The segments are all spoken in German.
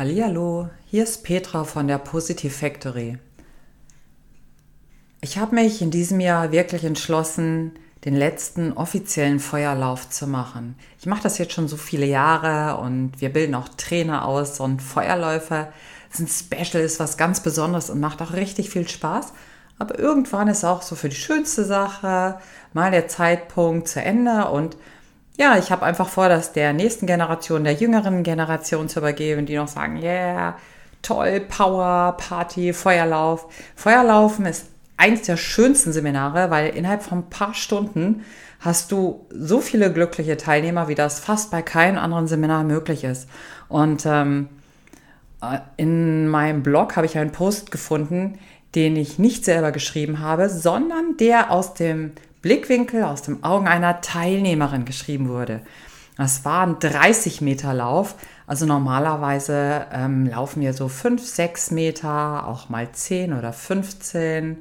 Hallihallo, hier ist Petra von der Positive Factory. Ich habe mich in diesem Jahr wirklich entschlossen, den letzten offiziellen Feuerlauf zu machen. Ich mache das jetzt schon so viele Jahre und wir bilden auch Trainer aus und Feuerläufer sind Special, ist was ganz Besonderes und macht auch richtig viel Spaß. Aber irgendwann ist auch so für die schönste Sache mal der Zeitpunkt zu Ende und ja, ich habe einfach vor, das der nächsten Generation, der jüngeren Generation zu übergeben, die noch sagen, yeah, toll, Power, Party, Feuerlauf. Feuerlaufen ist eins der schönsten Seminare, weil innerhalb von ein paar Stunden hast du so viele glückliche Teilnehmer, wie das fast bei keinem anderen Seminar möglich ist. Und ähm, äh, in meinem Blog habe ich einen Post gefunden, den ich nicht selber geschrieben habe, sondern der aus dem Blickwinkel aus den Augen einer Teilnehmerin geschrieben wurde. Das war ein 30 Meter Lauf. Also normalerweise ähm, laufen wir so 5, 6 Meter, auch mal 10 oder 15.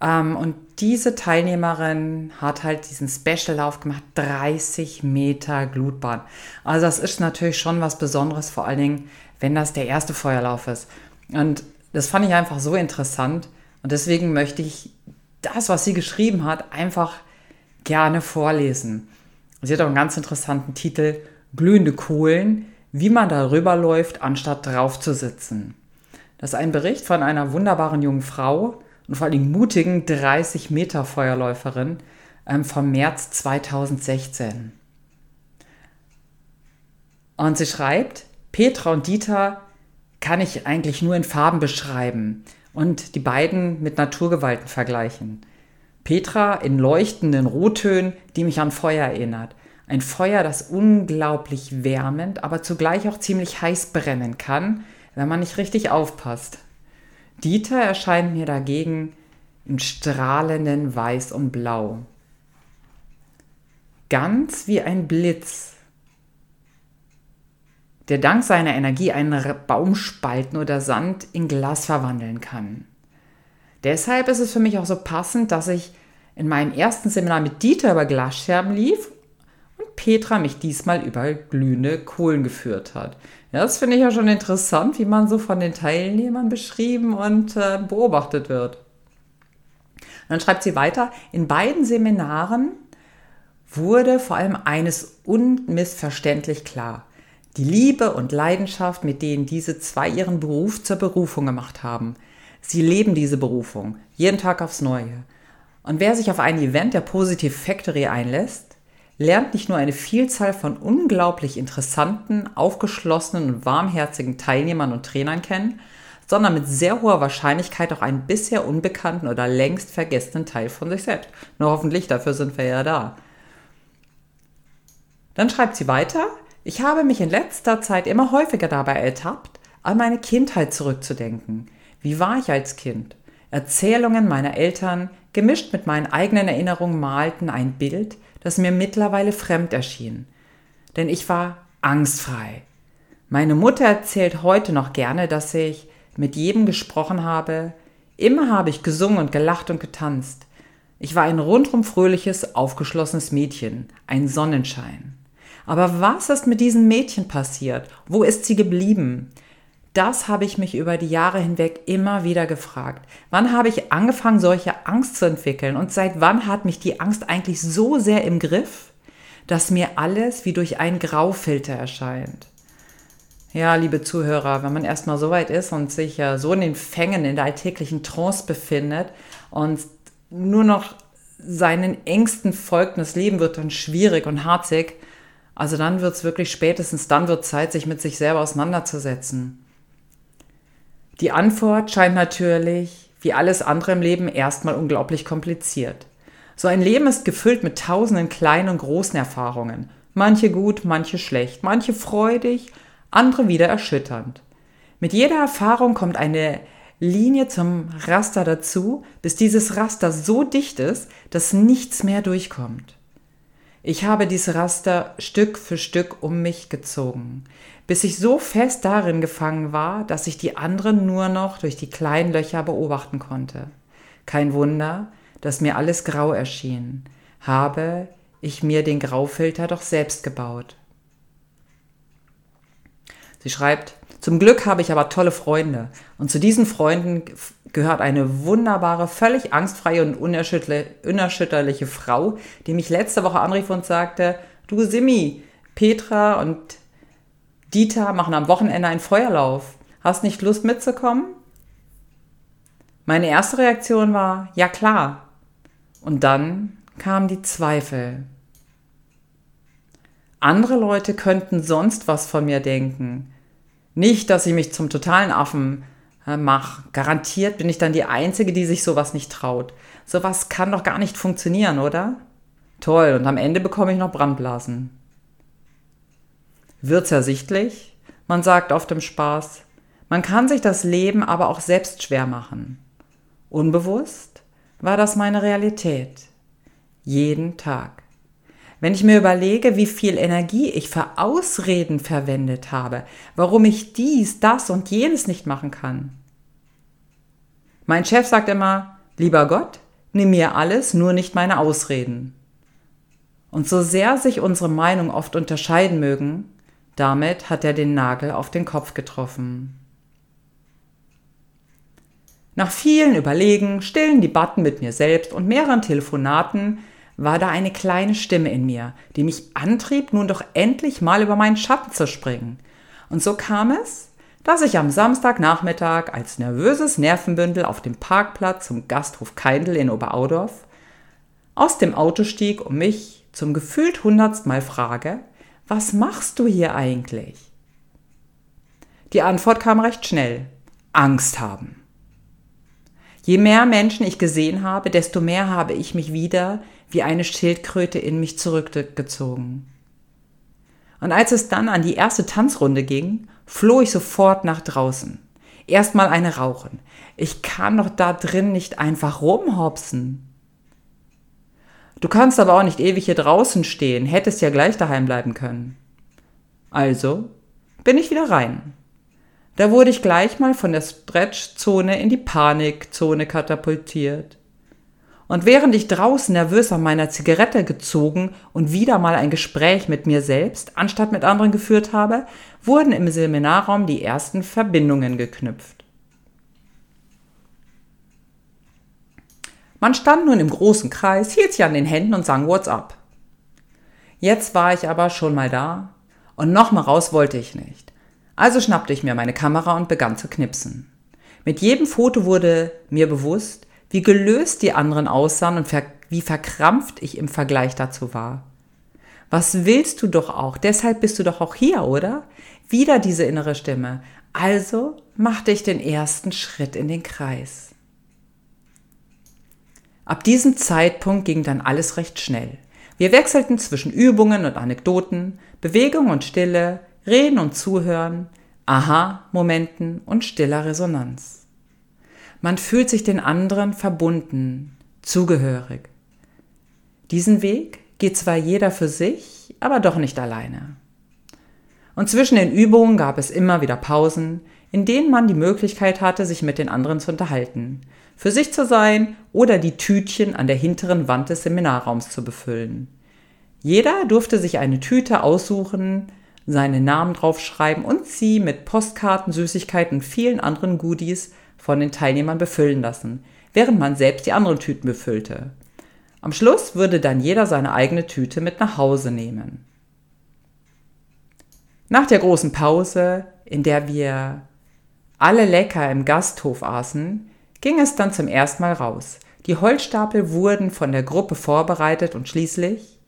Ähm, und diese Teilnehmerin hat halt diesen Special-Lauf gemacht, 30 Meter Glutbahn. Also das ist natürlich schon was Besonderes, vor allen Dingen, wenn das der erste Feuerlauf ist. Und das fand ich einfach so interessant. Und deswegen möchte ich das, was sie geschrieben hat, einfach gerne vorlesen. Sie hat auch einen ganz interessanten Titel, Glühende Kohlen, wie man darüber läuft, anstatt drauf zu sitzen. Das ist ein Bericht von einer wunderbaren jungen Frau und vor allem mutigen 30 Meter Feuerläuferin ähm, vom März 2016. Und sie schreibt, Petra und Dieter kann ich eigentlich nur in Farben beschreiben und die beiden mit Naturgewalten vergleichen. Petra in leuchtenden Rottönen, die mich an Feuer erinnert. Ein Feuer, das unglaublich wärmend, aber zugleich auch ziemlich heiß brennen kann, wenn man nicht richtig aufpasst. Dieter erscheint mir dagegen in strahlenden Weiß und Blau. Ganz wie ein Blitz, der dank seiner Energie einen Baumspalten oder Sand in Glas verwandeln kann. Deshalb ist es für mich auch so passend, dass ich in meinem ersten Seminar mit Dieter über Glasscherben lief und Petra mich diesmal über glühende Kohlen geführt hat. Ja, das finde ich ja schon interessant, wie man so von den Teilnehmern beschrieben und äh, beobachtet wird. Und dann schreibt sie weiter, in beiden Seminaren wurde vor allem eines unmissverständlich klar. Die Liebe und Leidenschaft, mit denen diese zwei ihren Beruf zur Berufung gemacht haben. Sie leben diese Berufung, jeden Tag aufs Neue. Und wer sich auf ein Event der Positive Factory einlässt, lernt nicht nur eine Vielzahl von unglaublich interessanten, aufgeschlossenen und warmherzigen Teilnehmern und Trainern kennen, sondern mit sehr hoher Wahrscheinlichkeit auch einen bisher unbekannten oder längst vergessenen Teil von sich selbst. Nur hoffentlich, dafür sind wir ja da. Dann schreibt sie weiter, ich habe mich in letzter Zeit immer häufiger dabei ertappt, an meine Kindheit zurückzudenken. Wie war ich als Kind? Erzählungen meiner Eltern, gemischt mit meinen eigenen Erinnerungen, malten ein Bild, das mir mittlerweile fremd erschien. Denn ich war angstfrei. Meine Mutter erzählt heute noch gerne, dass ich mit jedem gesprochen habe. Immer habe ich gesungen und gelacht und getanzt. Ich war ein rundrum fröhliches, aufgeschlossenes Mädchen, ein Sonnenschein. Aber was ist mit diesem Mädchen passiert? Wo ist sie geblieben? Das habe ich mich über die Jahre hinweg immer wieder gefragt. Wann habe ich angefangen, solche Angst zu entwickeln? Und seit wann hat mich die Angst eigentlich so sehr im Griff, dass mir alles wie durch einen Graufilter erscheint? Ja, liebe Zuhörer, wenn man erstmal so weit ist und sich ja so in den Fängen in der alltäglichen Trance befindet und nur noch seinen Ängsten folgt, das Leben wird dann schwierig und harzig, also dann wird es wirklich spätestens dann wird Zeit, sich mit sich selber auseinanderzusetzen. Die Antwort scheint natürlich, wie alles andere im Leben, erstmal unglaublich kompliziert. So ein Leben ist gefüllt mit tausenden kleinen und großen Erfahrungen. Manche gut, manche schlecht, manche freudig, andere wieder erschütternd. Mit jeder Erfahrung kommt eine Linie zum Raster dazu, bis dieses Raster so dicht ist, dass nichts mehr durchkommt. Ich habe dieses Raster Stück für Stück um mich gezogen, bis ich so fest darin gefangen war, dass ich die anderen nur noch durch die kleinen Löcher beobachten konnte. Kein Wunder, dass mir alles grau erschien. Habe ich mir den Graufilter doch selbst gebaut. Sie schreibt, Zum Glück habe ich aber tolle Freunde. Und zu diesen Freunden gehört eine wunderbare, völlig angstfreie und unerschütterliche Frau, die mich letzte Woche anrief und sagte, du Simi, Petra und Dieter machen am Wochenende einen Feuerlauf. Hast nicht Lust mitzukommen? Meine erste Reaktion war, ja klar. Und dann kamen die Zweifel. Andere Leute könnten sonst was von mir denken. Nicht, dass ich mich zum totalen Affen äh, mache. Garantiert bin ich dann die Einzige, die sich sowas nicht traut. Sowas kann doch gar nicht funktionieren, oder? Toll, und am Ende bekomme ich noch Brandblasen. Wird's ersichtlich? Man sagt oft im Spaß. Man kann sich das Leben aber auch selbst schwer machen. Unbewusst war das meine Realität. Jeden Tag. Wenn ich mir überlege, wie viel Energie ich für Ausreden verwendet habe, warum ich dies, das und jenes nicht machen kann. Mein Chef sagt immer, lieber Gott, nimm mir alles, nur nicht meine Ausreden. Und so sehr sich unsere Meinungen oft unterscheiden mögen, damit hat er den Nagel auf den Kopf getroffen. Nach vielen Überlegen, stillen Debatten mit mir selbst und mehreren Telefonaten war da eine kleine Stimme in mir, die mich antrieb, nun doch endlich mal über meinen Schatten zu springen. Und so kam es, dass ich am Samstagnachmittag als nervöses Nervenbündel auf dem Parkplatz zum Gasthof Keindl in Oberaudorf aus dem Auto stieg und mich zum gefühlt hundertst Mal frage, was machst du hier eigentlich? Die Antwort kam recht schnell. Angst haben. Je mehr Menschen ich gesehen habe, desto mehr habe ich mich wieder wie eine Schildkröte in mich zurückgezogen. Und als es dann an die erste Tanzrunde ging, floh ich sofort nach draußen. Erstmal eine rauchen. Ich kann doch da drin nicht einfach rumhopsen. Du kannst aber auch nicht ewig hier draußen stehen, hättest ja gleich daheim bleiben können. Also bin ich wieder rein. Da wurde ich gleich mal von der Stretchzone in die Panikzone katapultiert. Und während ich draußen nervös an meiner Zigarette gezogen und wieder mal ein Gespräch mit mir selbst anstatt mit anderen geführt habe, wurden im Seminarraum die ersten Verbindungen geknüpft. Man stand nun im großen Kreis, hielt sich an den Händen und sang What's up. Jetzt war ich aber schon mal da und noch mal raus wollte ich nicht. Also schnappte ich mir meine Kamera und begann zu knipsen. Mit jedem Foto wurde mir bewusst, wie gelöst die anderen aussahen und ver wie verkrampft ich im Vergleich dazu war. Was willst du doch auch? Deshalb bist du doch auch hier, oder? Wieder diese innere Stimme. Also machte ich den ersten Schritt in den Kreis. Ab diesem Zeitpunkt ging dann alles recht schnell. Wir wechselten zwischen Übungen und Anekdoten, Bewegung und Stille, Reden und Zuhören, Aha-Momenten und stiller Resonanz. Man fühlt sich den anderen verbunden, zugehörig. Diesen Weg geht zwar jeder für sich, aber doch nicht alleine. Und zwischen den Übungen gab es immer wieder Pausen, in denen man die Möglichkeit hatte, sich mit den anderen zu unterhalten, für sich zu sein oder die Tütchen an der hinteren Wand des Seminarraums zu befüllen. Jeder durfte sich eine Tüte aussuchen, seinen Namen draufschreiben und sie mit Postkarten, Süßigkeiten und vielen anderen Goodies von den Teilnehmern befüllen lassen, während man selbst die anderen Tüten befüllte. Am Schluss würde dann jeder seine eigene Tüte mit nach Hause nehmen. Nach der großen Pause, in der wir alle lecker im Gasthof aßen, ging es dann zum ersten Mal raus. Die Holzstapel wurden von der Gruppe vorbereitet und schließlich,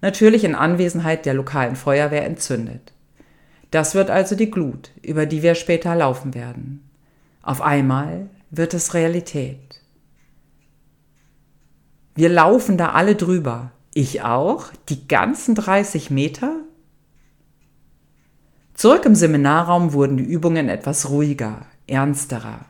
natürlich in Anwesenheit der lokalen Feuerwehr, entzündet. Das wird also die Glut, über die wir später laufen werden. Auf einmal wird es Realität. Wir laufen da alle drüber. Ich auch? Die ganzen 30 Meter? Zurück im Seminarraum wurden die Übungen etwas ruhiger, ernsterer.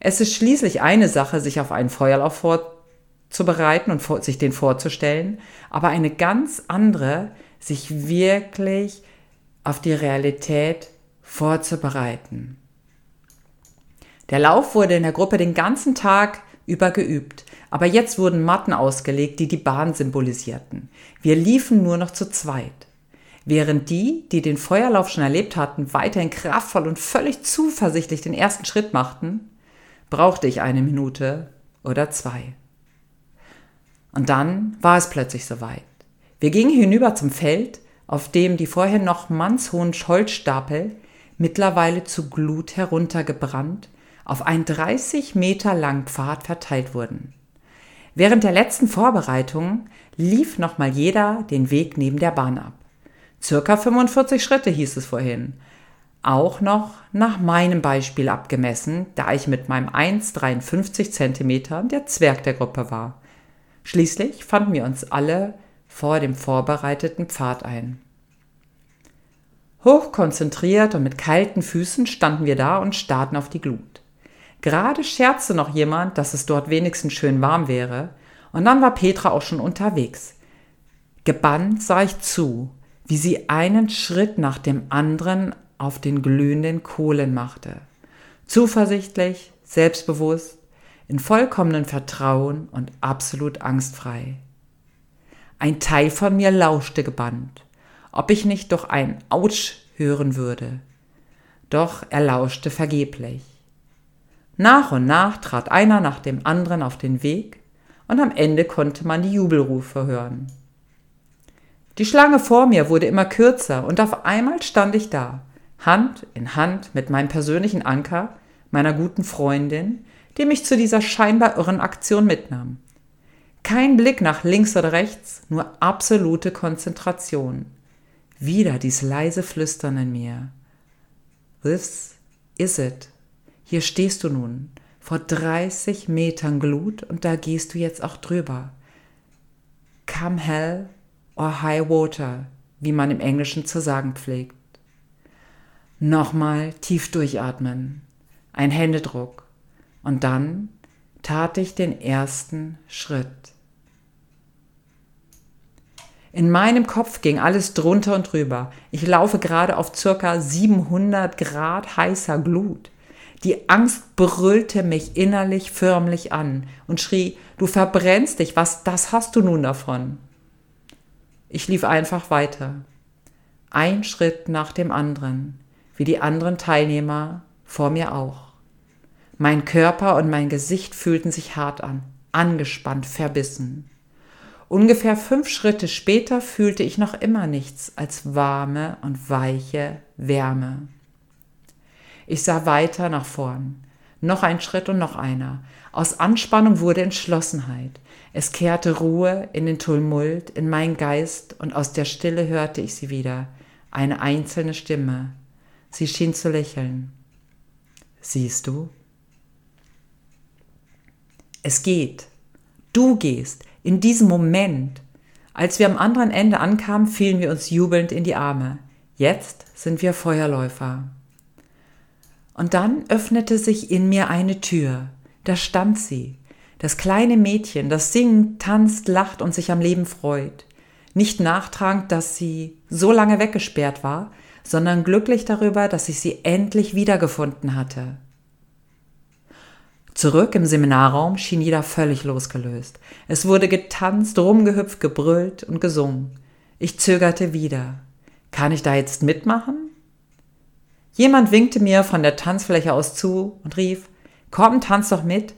Es ist schließlich eine Sache, sich auf einen Feuerlauf vorzubereiten und sich den vorzustellen, aber eine ganz andere, sich wirklich auf die Realität vorzubereiten. Der Lauf wurde in der Gruppe den ganzen Tag über geübt, aber jetzt wurden Matten ausgelegt, die die Bahn symbolisierten. Wir liefen nur noch zu zweit. Während die, die den Feuerlauf schon erlebt hatten, weiterhin kraftvoll und völlig zuversichtlich den ersten Schritt machten, brauchte ich eine Minute oder zwei. Und dann war es plötzlich soweit. Wir gingen hinüber zum Feld, auf dem die vorher noch mannshohen Holzstapel mittlerweile zu Glut heruntergebrannt auf einen 30 Meter langen Pfad verteilt wurden. Während der letzten Vorbereitungen lief nochmal jeder den Weg neben der Bahn ab. Circa 45 Schritte hieß es vorhin. Auch noch nach meinem Beispiel abgemessen, da ich mit meinem 1,53 Zentimeter der Zwerg der Gruppe war. Schließlich fanden wir uns alle vor dem vorbereiteten Pfad ein. Hochkonzentriert und mit kalten Füßen standen wir da und starrten auf die Glut. Gerade scherzte noch jemand, dass es dort wenigstens schön warm wäre, und dann war Petra auch schon unterwegs. Gebannt sah ich zu, wie sie einen Schritt nach dem anderen auf den glühenden Kohlen machte. Zuversichtlich, selbstbewusst, in vollkommenem Vertrauen und absolut angstfrei. Ein Teil von mir lauschte gebannt, ob ich nicht doch ein Autsch hören würde. Doch er lauschte vergeblich. Nach und nach trat einer nach dem anderen auf den Weg, und am Ende konnte man die Jubelrufe hören. Die Schlange vor mir wurde immer kürzer, und auf einmal stand ich da, Hand in Hand mit meinem persönlichen Anker, meiner guten Freundin, die mich zu dieser scheinbar irren Aktion mitnahm. Kein Blick nach links oder rechts, nur absolute Konzentration. Wieder dies leise Flüstern in mir. This is it. Hier stehst du nun, vor 30 Metern Glut und da gehst du jetzt auch drüber. Come hell or high water, wie man im Englischen zu sagen pflegt. Nochmal tief durchatmen, ein Händedruck und dann tat ich den ersten Schritt. In meinem Kopf ging alles drunter und drüber. Ich laufe gerade auf circa 700 Grad heißer Glut. Die Angst brüllte mich innerlich förmlich an und schrie, du verbrennst dich, was, das hast du nun davon? Ich lief einfach weiter. Ein Schritt nach dem anderen, wie die anderen Teilnehmer vor mir auch. Mein Körper und mein Gesicht fühlten sich hart an, angespannt, verbissen. Ungefähr fünf Schritte später fühlte ich noch immer nichts als warme und weiche Wärme. Ich sah weiter nach vorn. Noch ein Schritt und noch einer. Aus Anspannung wurde Entschlossenheit. Es kehrte Ruhe in den Tumult, in meinen Geist, und aus der Stille hörte ich sie wieder. Eine einzelne Stimme. Sie schien zu lächeln. Siehst du? Es geht. Du gehst in diesem Moment, als wir am anderen Ende ankamen, fielen wir uns jubelnd in die Arme. Jetzt sind wir Feuerläufer. Und dann öffnete sich in mir eine Tür. Da stand sie, das kleine Mädchen, das singt, tanzt, lacht und sich am Leben freut. Nicht nachtragend, dass sie so lange weggesperrt war, sondern glücklich darüber, dass ich sie endlich wiedergefunden hatte. Zurück im Seminarraum schien jeder völlig losgelöst. Es wurde getanzt, rumgehüpft, gebrüllt und gesungen. Ich zögerte wieder. Kann ich da jetzt mitmachen? Jemand winkte mir von der Tanzfläche aus zu und rief, komm, tanz doch mit.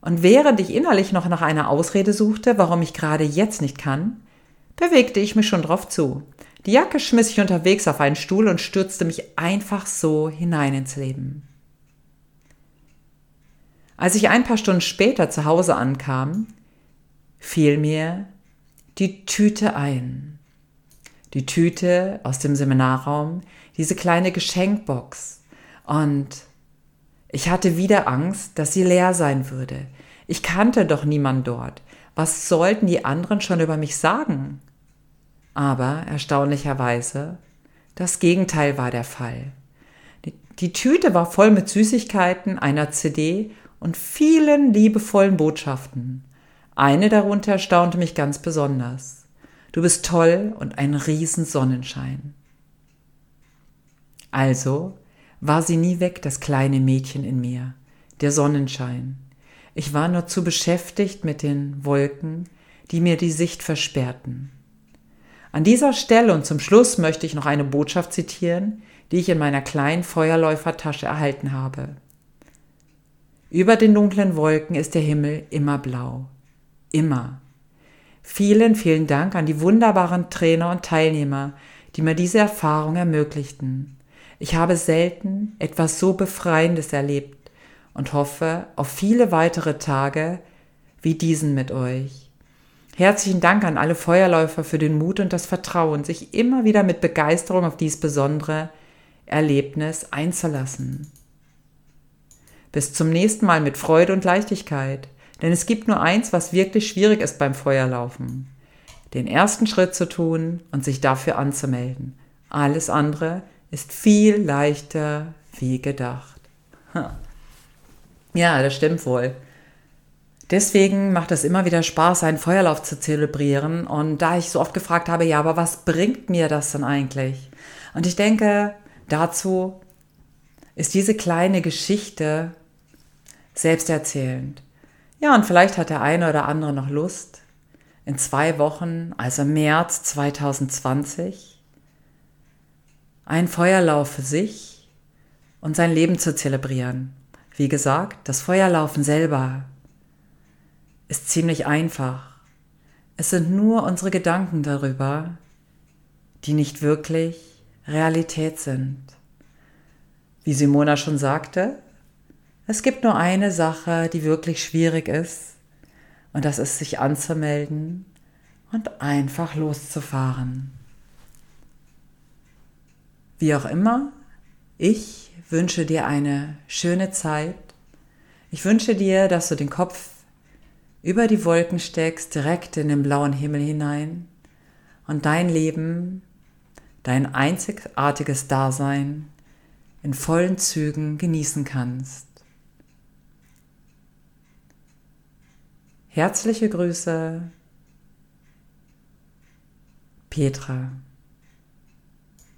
Und während ich innerlich noch nach einer Ausrede suchte, warum ich gerade jetzt nicht kann, bewegte ich mich schon drauf zu. Die Jacke schmiss ich unterwegs auf einen Stuhl und stürzte mich einfach so hinein ins Leben. Als ich ein paar Stunden später zu Hause ankam, fiel mir die Tüte ein. Die Tüte aus dem Seminarraum, diese kleine Geschenkbox. Und ich hatte wieder Angst, dass sie leer sein würde. Ich kannte doch niemand dort. Was sollten die anderen schon über mich sagen? Aber erstaunlicherweise, das Gegenteil war der Fall. Die, Tüte war voll mit Süßigkeiten, einer CD und vielen liebevollen Botschaften. Eine darunter erstaunte mich ganz besonders. Du bist toll und ein Riesensonnenschein. Also war sie nie weg, das kleine Mädchen in mir, der Sonnenschein. Ich war nur zu beschäftigt mit den Wolken, die mir die Sicht versperrten. An dieser Stelle und zum Schluss möchte ich noch eine Botschaft zitieren, die ich in meiner kleinen Feuerläufertasche erhalten habe. Über den dunklen Wolken ist der Himmel immer blau. Immer. Vielen, vielen Dank an die wunderbaren Trainer und Teilnehmer, die mir diese Erfahrung ermöglichten. Ich habe selten etwas so Befreiendes erlebt und hoffe auf viele weitere Tage wie diesen mit euch. Herzlichen Dank an alle Feuerläufer für den Mut und das Vertrauen, sich immer wieder mit Begeisterung auf dies besondere Erlebnis einzulassen. Bis zum nächsten Mal mit Freude und Leichtigkeit, denn es gibt nur eins, was wirklich schwierig ist beim Feuerlaufen. Den ersten Schritt zu tun und sich dafür anzumelden. Alles andere ist viel leichter wie gedacht. Ja, das stimmt wohl. Deswegen macht es immer wieder Spaß, einen Feuerlauf zu zelebrieren. Und da ich so oft gefragt habe, ja, aber was bringt mir das denn eigentlich? Und ich denke, dazu ist diese kleine Geschichte selbsterzählend. Ja, und vielleicht hat der eine oder andere noch Lust, in zwei Wochen, also März 2020, einen Feuerlauf für sich und sein Leben zu zelebrieren. Wie gesagt, das Feuerlaufen selber ist ziemlich einfach. Es sind nur unsere Gedanken darüber, die nicht wirklich Realität sind. Wie Simona schon sagte, es gibt nur eine Sache, die wirklich schwierig ist, und das ist sich anzumelden und einfach loszufahren. Wie auch immer, ich wünsche dir eine schöne Zeit. Ich wünsche dir, dass du den Kopf über die Wolken steckst, direkt in den blauen Himmel hinein und dein Leben, dein einzigartiges Dasein in vollen Zügen genießen kannst. Herzliche Grüße, Petra.